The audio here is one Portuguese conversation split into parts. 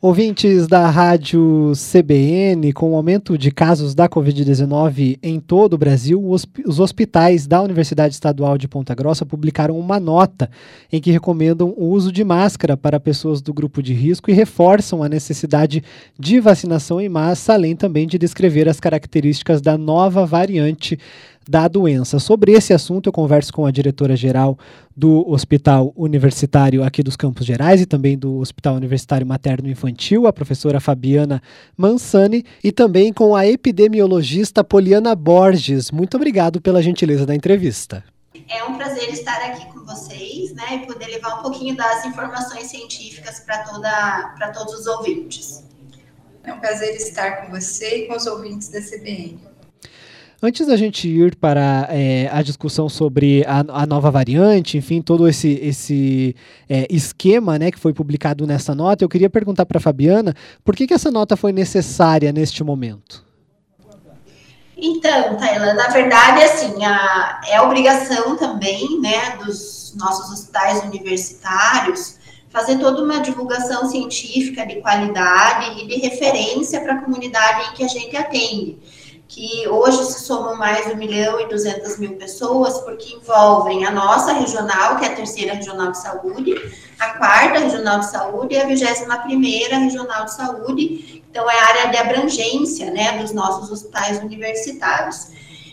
Ouvintes da rádio CBN, com o aumento de casos da Covid-19 em todo o Brasil, os hospitais da Universidade Estadual de Ponta Grossa publicaram uma nota em que recomendam o uso de máscara para pessoas do grupo de risco e reforçam a necessidade de vacinação em massa, além também de descrever as características da nova variante da doença. Sobre esse assunto, eu converso com a diretora-geral do Hospital Universitário aqui dos Campos Gerais e também do Hospital Universitário Materno Infantil, a professora Fabiana Mansani, e também com a epidemiologista Poliana Borges. Muito obrigado pela gentileza da entrevista. É um prazer estar aqui com vocês, né, e poder levar um pouquinho das informações científicas para toda para todos os ouvintes. É um prazer estar com você e com os ouvintes da CBN. Antes da gente ir para é, a discussão sobre a, a, nova variante, enfim, todo esse, esse é, esquema né, que foi publicado nessa nota, eu queria perguntar para a Fabiana por que, que essa nota foi necessária neste momento? Então, Taylor, na verdade, assim, a, é obrigação também né, dos nossos hospitais universitários fazer toda uma divulgação científica de qualidade e de referência para a comunidade em que a gente atende que hoje se somam mais de 1 milhão e 200 mil pessoas, porque envolvem a nossa regional, que é a terceira regional de saúde, a quarta regional de saúde e a vigésima primeira regional de saúde, então é a área de abrangência, né, dos nossos hospitais universitários.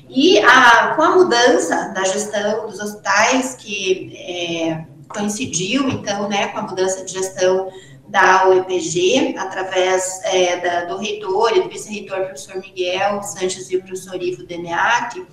E a, com a mudança da gestão dos hospitais, que é, coincidiu, então, né, com a mudança de gestão da UEPG, através é, da, do reitor e do vice-reitor, professor Miguel Sanches e o professor Ivo Demeac,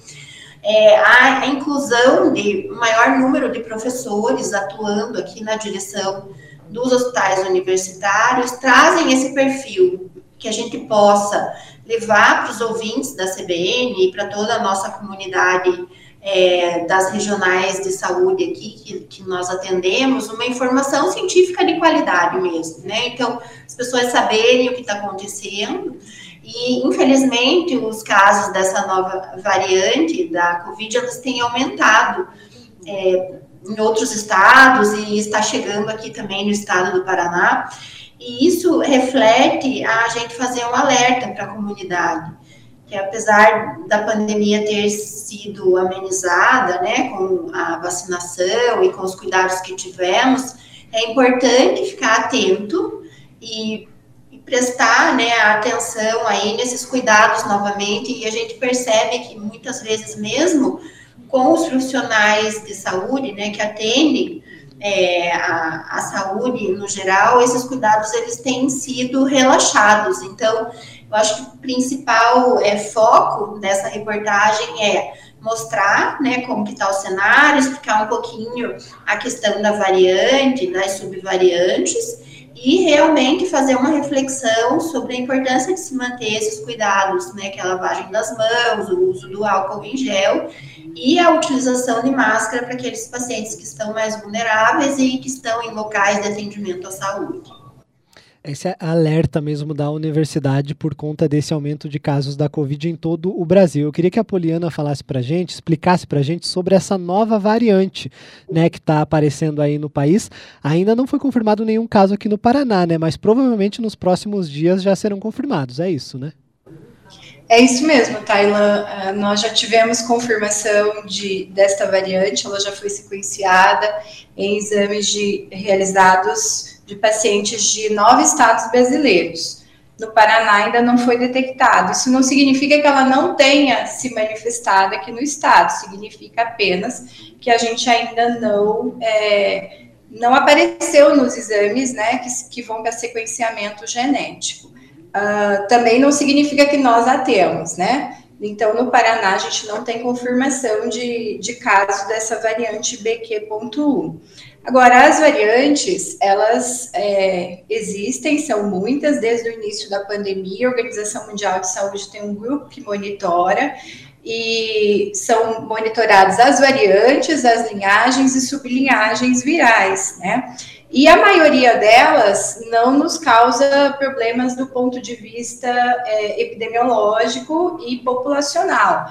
é, a, a, inclusão de um maior número de professores atuando aqui na direção dos hospitais universitários trazem esse perfil que a gente possa levar para os ouvintes da CBN e para toda a nossa comunidade é, das regionais de saúde aqui que, que, nós atendemos, uma informação científica de qualidade mesmo, né? Então, as pessoas saberem o que está acontecendo. E, infelizmente, os casos dessa nova variante da Covid, elas têm aumentado é, em outros estados e está chegando aqui também no estado do Paraná. E isso reflete a gente fazer um alerta para a comunidade que apesar da pandemia ter sido amenizada, né, com a vacinação e com os cuidados que tivemos, é importante ficar atento e, e prestar, né, atenção aí nesses cuidados novamente, e a gente percebe que muitas vezes mesmo com os profissionais de saúde, né, que atendem é, a, a saúde no geral, esses cuidados eles têm sido relaxados, então eu acho que o principal é, foco dessa reportagem é mostrar né, como que está o cenário, explicar um pouquinho a questão da variante, das subvariantes, e realmente fazer uma reflexão sobre a importância de se manter esses cuidados, né, que é a lavagem das mãos, o uso do álcool em gel e a utilização de máscara para aqueles pacientes que estão mais vulneráveis e que estão em locais de atendimento à saúde esse alerta mesmo da universidade por conta desse aumento de casos da Covid em todo o Brasil. Eu queria que a Poliana falasse para gente, explicasse para gente sobre essa nova variante né, que está aparecendo aí no país. Ainda não foi confirmado nenhum caso aqui no Paraná, né? Mas provavelmente nos próximos dias já serão confirmados. É isso, né? É isso mesmo, Tailan. Uh, nós já tivemos confirmação de, desta variante, ela já foi sequenciada em exames de, realizados de pacientes de nove estados brasileiros. No Paraná ainda não foi detectado. Isso não significa que ela não tenha se manifestado aqui no estado, significa apenas que a gente ainda não é, não apareceu nos exames, né, que, que vão para sequenciamento genético. Uh, também não significa que nós a temos, né? Então, no Paraná, a gente não tem confirmação de, de caso dessa variante BQ.1. Agora, as variantes, elas é, existem, são muitas, desde o início da pandemia. A Organização Mundial de Saúde tem um grupo que monitora e são monitoradas as variantes, as linhagens e sublinhagens virais, né? E a maioria delas não nos causa problemas do ponto de vista é, epidemiológico e populacional,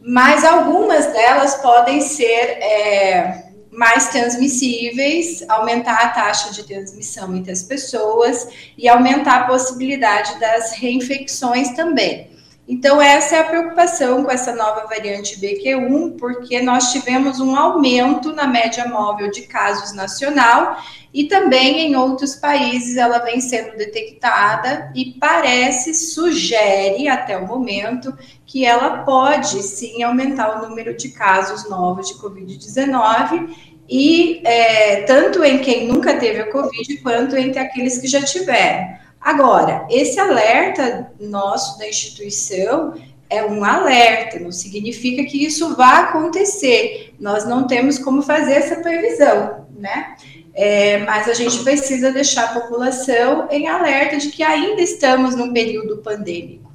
mas algumas delas podem ser é, mais transmissíveis, aumentar a taxa de transmissão entre as pessoas e aumentar a possibilidade das reinfecções também. Então, essa é a preocupação com essa nova variante BQ1, porque nós tivemos um aumento na média móvel de casos nacional e também em outros países ela vem sendo detectada e parece, sugere até o momento, que ela pode sim aumentar o número de casos novos de Covid-19 e é, tanto em quem nunca teve a Covid quanto entre aqueles que já tiveram. Agora, esse alerta nosso da instituição é um alerta, não significa que isso vá acontecer. Nós não temos como fazer essa previsão, né? É, mas a gente precisa deixar a população em alerta de que ainda estamos num período pandêmico.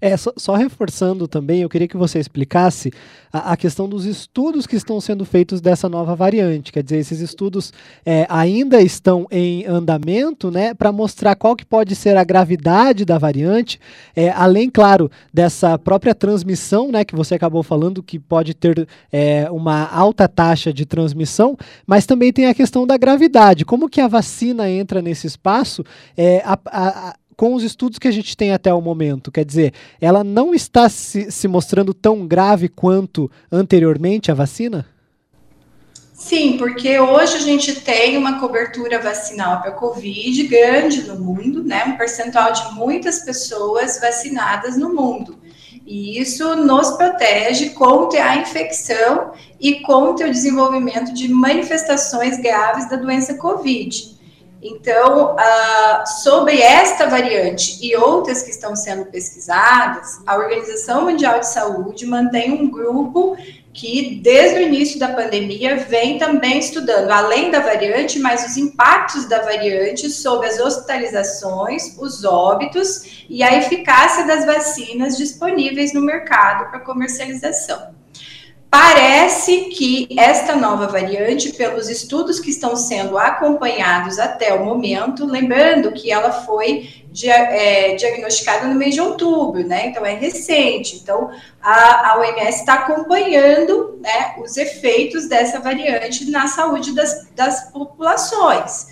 É, só, só, reforçando também, eu queria que você explicasse a, a, questão dos estudos que estão sendo feitos dessa nova variante. Quer dizer, esses estudos é, ainda estão em andamento, né, para mostrar qual que pode ser a gravidade da variante, é, além, claro, dessa própria transmissão, né, que você acabou falando, que pode ter é, uma alta taxa de transmissão, mas também tem a questão da gravidade. Como que a vacina entra nesse espaço? É, a, a, com os estudos que a gente tem até o momento. Quer dizer, ela não está se, se mostrando tão grave quanto anteriormente a vacina? Sim, porque hoje a gente tem uma cobertura vacinal para Covid grande no mundo, né? Um percentual de muitas pessoas vacinadas no mundo. E isso nos protege contra a infecção e contra o desenvolvimento de manifestações graves da doença Covid. Então, uh, sobre esta variante e outras que estão sendo pesquisadas, a Organização Mundial de Saúde mantém um grupo que, desde o início da pandemia, vem também estudando, além da variante, mas os impactos da variante sobre as hospitalizações, os óbitos e a eficácia das vacinas disponíveis no mercado para comercialização. Parece que esta nova variante, pelos estudos que estão sendo acompanhados até o momento, lembrando que ela foi é, diagnosticada no mês de outubro, né? Então é recente. Então a, a OMS está acompanhando né, os efeitos dessa variante na saúde das, das populações.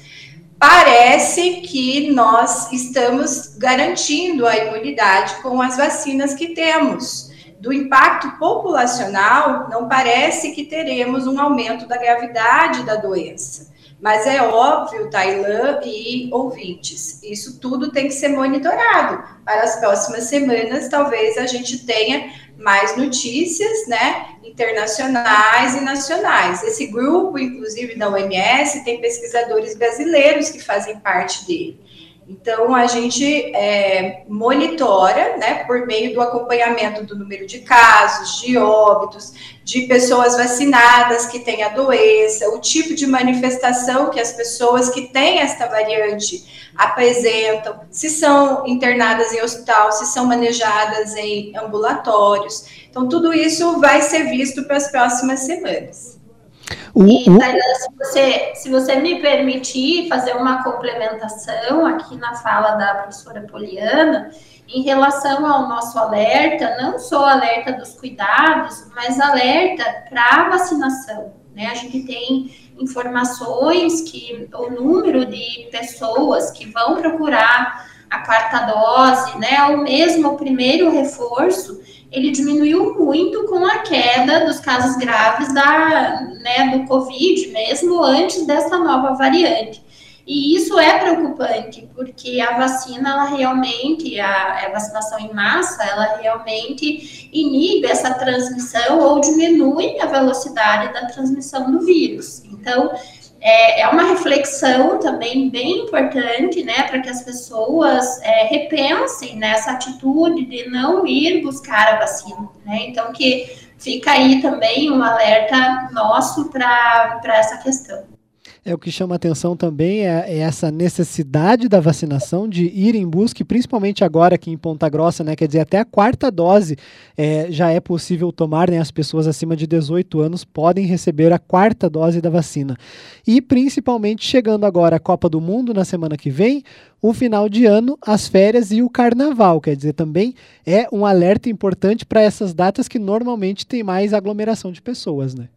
Parece que nós estamos garantindo a imunidade com as vacinas que temos do impacto populacional, não parece que teremos um aumento da gravidade da doença. Mas é óbvio, Tailã e ouvintes, isso tudo tem que ser monitorado. Para as próximas semanas, talvez a gente tenha mais notícias, né, internacionais e nacionais. Esse grupo, inclusive da OMS, tem pesquisadores brasileiros que fazem parte dele. Então, a gente é, monitora, né, por meio do acompanhamento do número de casos, de óbitos, de pessoas vacinadas que têm a doença, o tipo de manifestação que as pessoas que têm esta variante apresentam, se são internadas em hospital, se são manejadas em ambulatórios. Então, tudo isso vai ser visto para as próximas semanas. O, e, se, você, se você me permitir fazer uma complementação aqui na fala da professora Poliana, em relação ao nosso alerta, não só alerta dos cuidados, mas alerta para a vacinação. Né? A gente tem informações que o número de pessoas que vão procurar a quarta dose, né, ou mesmo o primeiro reforço, ele diminuiu muito com a queda dos casos graves da, né, do Covid, mesmo antes dessa nova variante. E isso é preocupante, porque a vacina, ela realmente, a, a, vacinação em massa, ela realmente inibe essa transmissão ou diminui a velocidade da transmissão do vírus. Então, é, é uma reflexão também bem importante, né, para que as pessoas é, repensem nessa atitude de não ir buscar a vacina, né? Então, que fica aí também um alerta nosso para essa questão. É o que chama atenção também é, é, essa necessidade da vacinação de ir em busca, principalmente agora aqui em Ponta Grossa, né? Quer dizer, até a quarta dose é, já é possível tomar, né? As pessoas acima de 18 anos podem receber a quarta dose da vacina. E principalmente chegando agora a Copa do Mundo na semana que vem, o final de ano, as férias e o carnaval. Quer dizer, também é um alerta importante para essas datas que normalmente tem mais aglomeração de pessoas, né?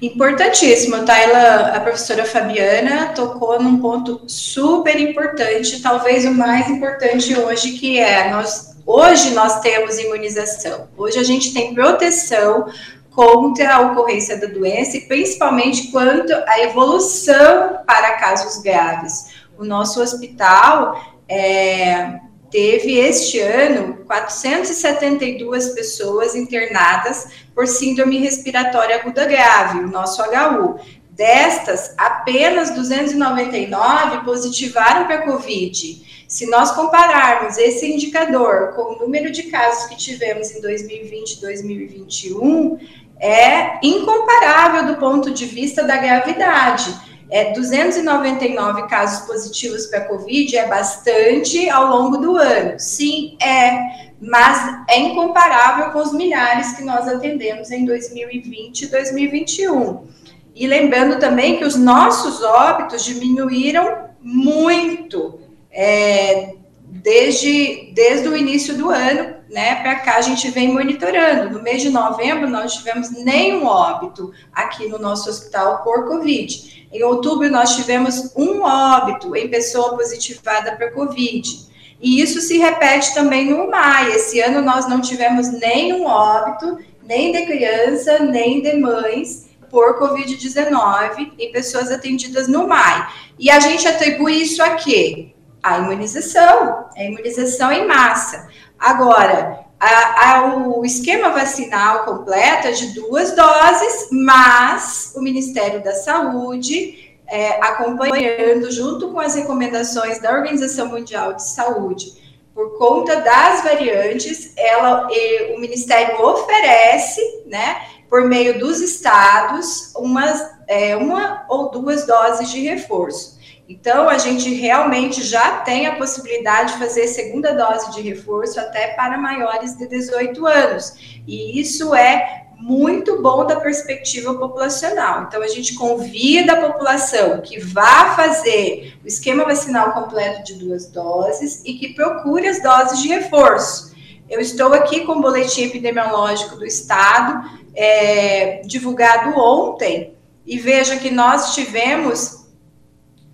Importantíssimo, Taila. A professora Fabiana tocou num ponto super importante, talvez o mais importante hoje, que é nós hoje nós temos imunização. Hoje a gente tem proteção contra a ocorrência da doença e principalmente quanto à evolução para casos graves. O nosso hospital é, teve este ano 472 pessoas internadas por síndrome respiratória aguda grave, o nosso HU. Destas, apenas 299 positivaram para Covid. Se nós compararmos esse indicador com o número de casos que tivemos em 2020 e 2021, é incomparável do ponto de vista da gravidade. É, 299 casos positivos para Covid é bastante ao longo do ano. Sim, é, mas é incomparável com os milhares que nós atendemos em 2020 e 2021. E lembrando também que os nossos óbitos diminuíram muito é, desde, desde o início do ano, né, para cá a gente vem monitorando. No mês de novembro, nós tivemos nenhum óbito aqui no nosso hospital por Covid. Em outubro, nós tivemos um óbito em pessoa positivada para Covid. E isso se repete também no maio. Esse ano nós não tivemos nenhum óbito, nem de criança, nem de mães por Covid-19 em pessoas atendidas no MAI. E a gente atribui isso a quê? A imunização, a imunização em massa. Agora, a, a, o esquema vacinal completo é de duas doses, mas o Ministério da Saúde, é, acompanhando junto com as recomendações da Organização Mundial de Saúde, por conta das variantes, ela, o Ministério oferece, né, por meio dos estados, umas, é, uma ou duas doses de reforço. Então, a gente realmente já tem a possibilidade de fazer segunda dose de reforço até para maiores de 18 anos. E isso é muito bom da perspectiva populacional. Então, a gente convida a população que vá fazer o esquema vacinal completo de duas doses e que procure as doses de reforço. Eu estou aqui com o boletim epidemiológico do Estado, é, divulgado ontem, e veja que nós tivemos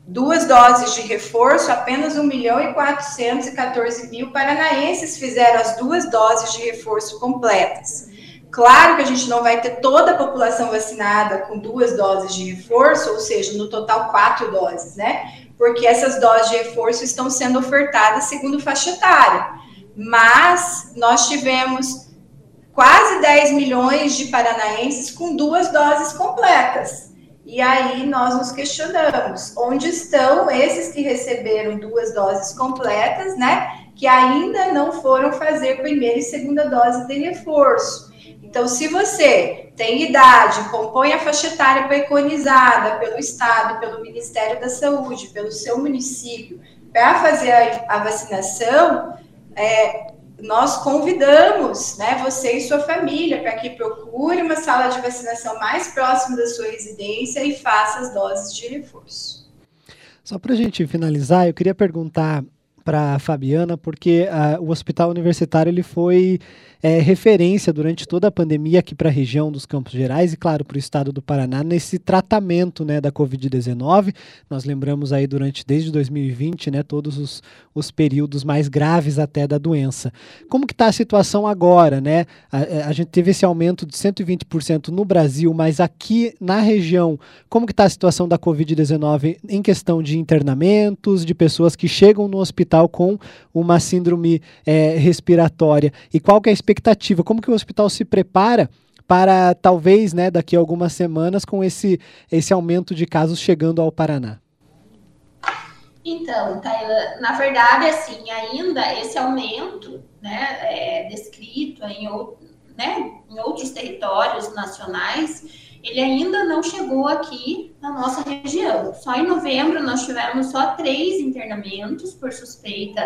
duas doses de reforço, apenas 1 milhão e 414 mil paranaenses fizeram as duas doses de reforço completas. Claro que a gente não vai ter toda a população vacinada com duas doses de reforço, ou seja, no total quatro doses, né? Porque essas doses de reforço estão sendo ofertadas segundo faixa etária. Mas nós tivemos quase 10 milhões de paranaenses com duas doses completas. E aí nós nos questionamos onde estão esses que receberam duas doses completas, né? Que ainda não foram fazer primeira e segunda dose de reforço. Então, se você tem idade, compõe a faixa etária preconizada pelo Estado, pelo Ministério da Saúde, pelo seu município, para fazer a, a vacinação, é, nós convidamos né, você e sua família para que procure uma sala de vacinação mais próxima da sua residência e faça as doses de reforço. Só para a gente finalizar, eu queria perguntar para a Fabiana, porque uh, o hospital universitário ele foi é, referência durante toda a pandemia aqui para a região dos Campos Gerais e, claro, para o estado do Paraná nesse tratamento né, da Covid-19. Nós lembramos aí durante, desde 2020, né, todos os, os períodos mais graves até da doença. Como que está a situação agora? Né? A, a gente teve esse aumento de 120% no Brasil, mas aqui na região, como que está a situação da Covid-19 em questão de internamentos, de pessoas que chegam no hospital com uma síndrome é, respiratória? E qual que é a expectativa expectativa? Como que o hospital se prepara para talvez, né, daqui a algumas semanas, com esse, esse aumento de casos chegando ao Paraná? Então, Taylor, na verdade, assim, ainda esse aumento, né, é, descrito em, né, em outros territórios nacionais, ele ainda não chegou aqui na nossa região. Só em novembro nós tivemos só três internamentos por suspeita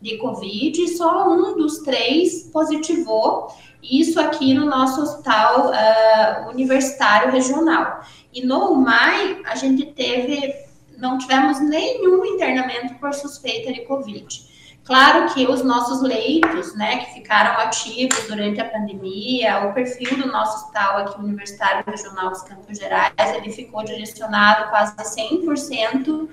de Covid, só um dos três positivou, isso aqui no nosso hospital uh, universitário regional. E no MAI, a gente teve, não tivemos nenhum internamento por suspeita de Covid. Claro que os nossos leitos, né, que ficaram ativos durante a pandemia, o perfil do nosso hospital aqui, Universitário Regional dos Campos Gerais, ele ficou direcionado quase 100%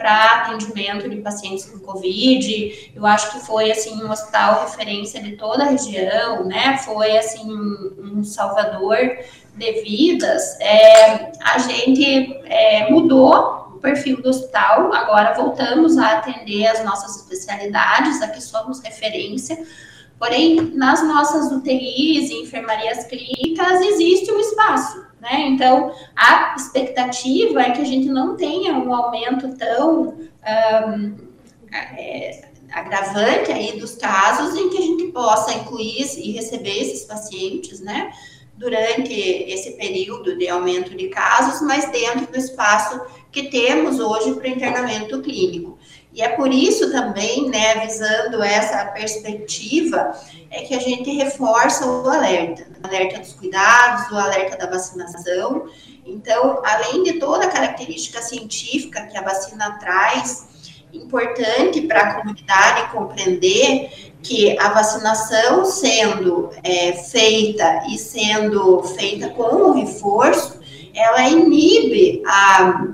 para atendimento de pacientes com Covid. Eu acho que foi, assim, um hospital referência de toda a região, né, foi, assim, um, salvador de vidas. É, a gente é, mudou perfil do hospital. Agora voltamos a atender as nossas especialidades, aqui somos referência. Porém, nas nossas UTIs e enfermarias clínicas existe um espaço, né? Então, a expectativa é que a gente não tenha um aumento tão um, é, agravante aí dos casos em que a gente possa incluir e receber esses pacientes, né? Durante esse período de aumento de casos, mas dentro do espaço que temos hoje para internamento clínico. E é por isso também, né, visando essa perspectiva, é que a gente reforça o alerta, o alerta dos cuidados, o alerta da vacinação. Então, além de toda a característica científica que a vacina traz, importante para a comunidade compreender que a vacinação sendo é, feita e sendo feita com o reforço, ela inibe a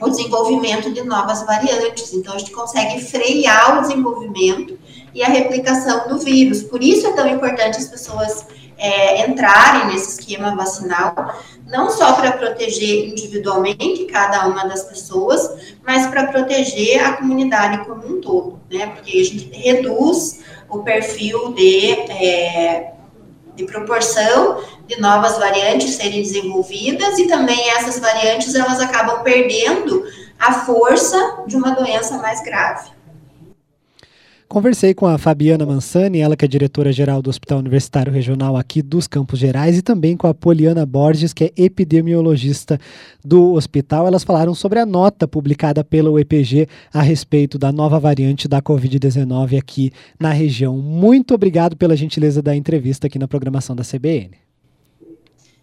o desenvolvimento de novas variantes. Então, a gente consegue frear o desenvolvimento e a replicação do vírus. Por isso é tão importante as pessoas é, entrarem nesse esquema vacinal, não só para proteger individualmente cada uma das pessoas, mas para proteger a comunidade como um todo, né? Porque a gente reduz o perfil de, é, de proporção de novas variantes serem desenvolvidas e também essas variantes elas acabam perdendo a força de uma doença mais grave. Conversei com a Fabiana Mansani, ela que é diretora-geral do Hospital Universitário Regional aqui dos Campos Gerais, e também com a Poliana Borges, que é epidemiologista do hospital. Elas falaram sobre a nota publicada pelo EPG a respeito da nova variante da Covid-19 aqui na região. Muito obrigado pela gentileza da entrevista aqui na programação da CBN.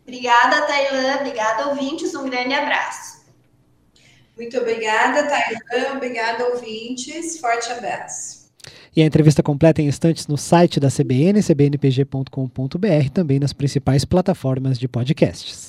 Obrigada, Tailã. Obrigada, ouvintes. Um grande abraço. Muito obrigada, Tailã. Obrigada, ouvintes. Forte abraço. E a entrevista completa em instantes no site da CBN, cbnpg.com.br, também nas principais plataformas de podcasts.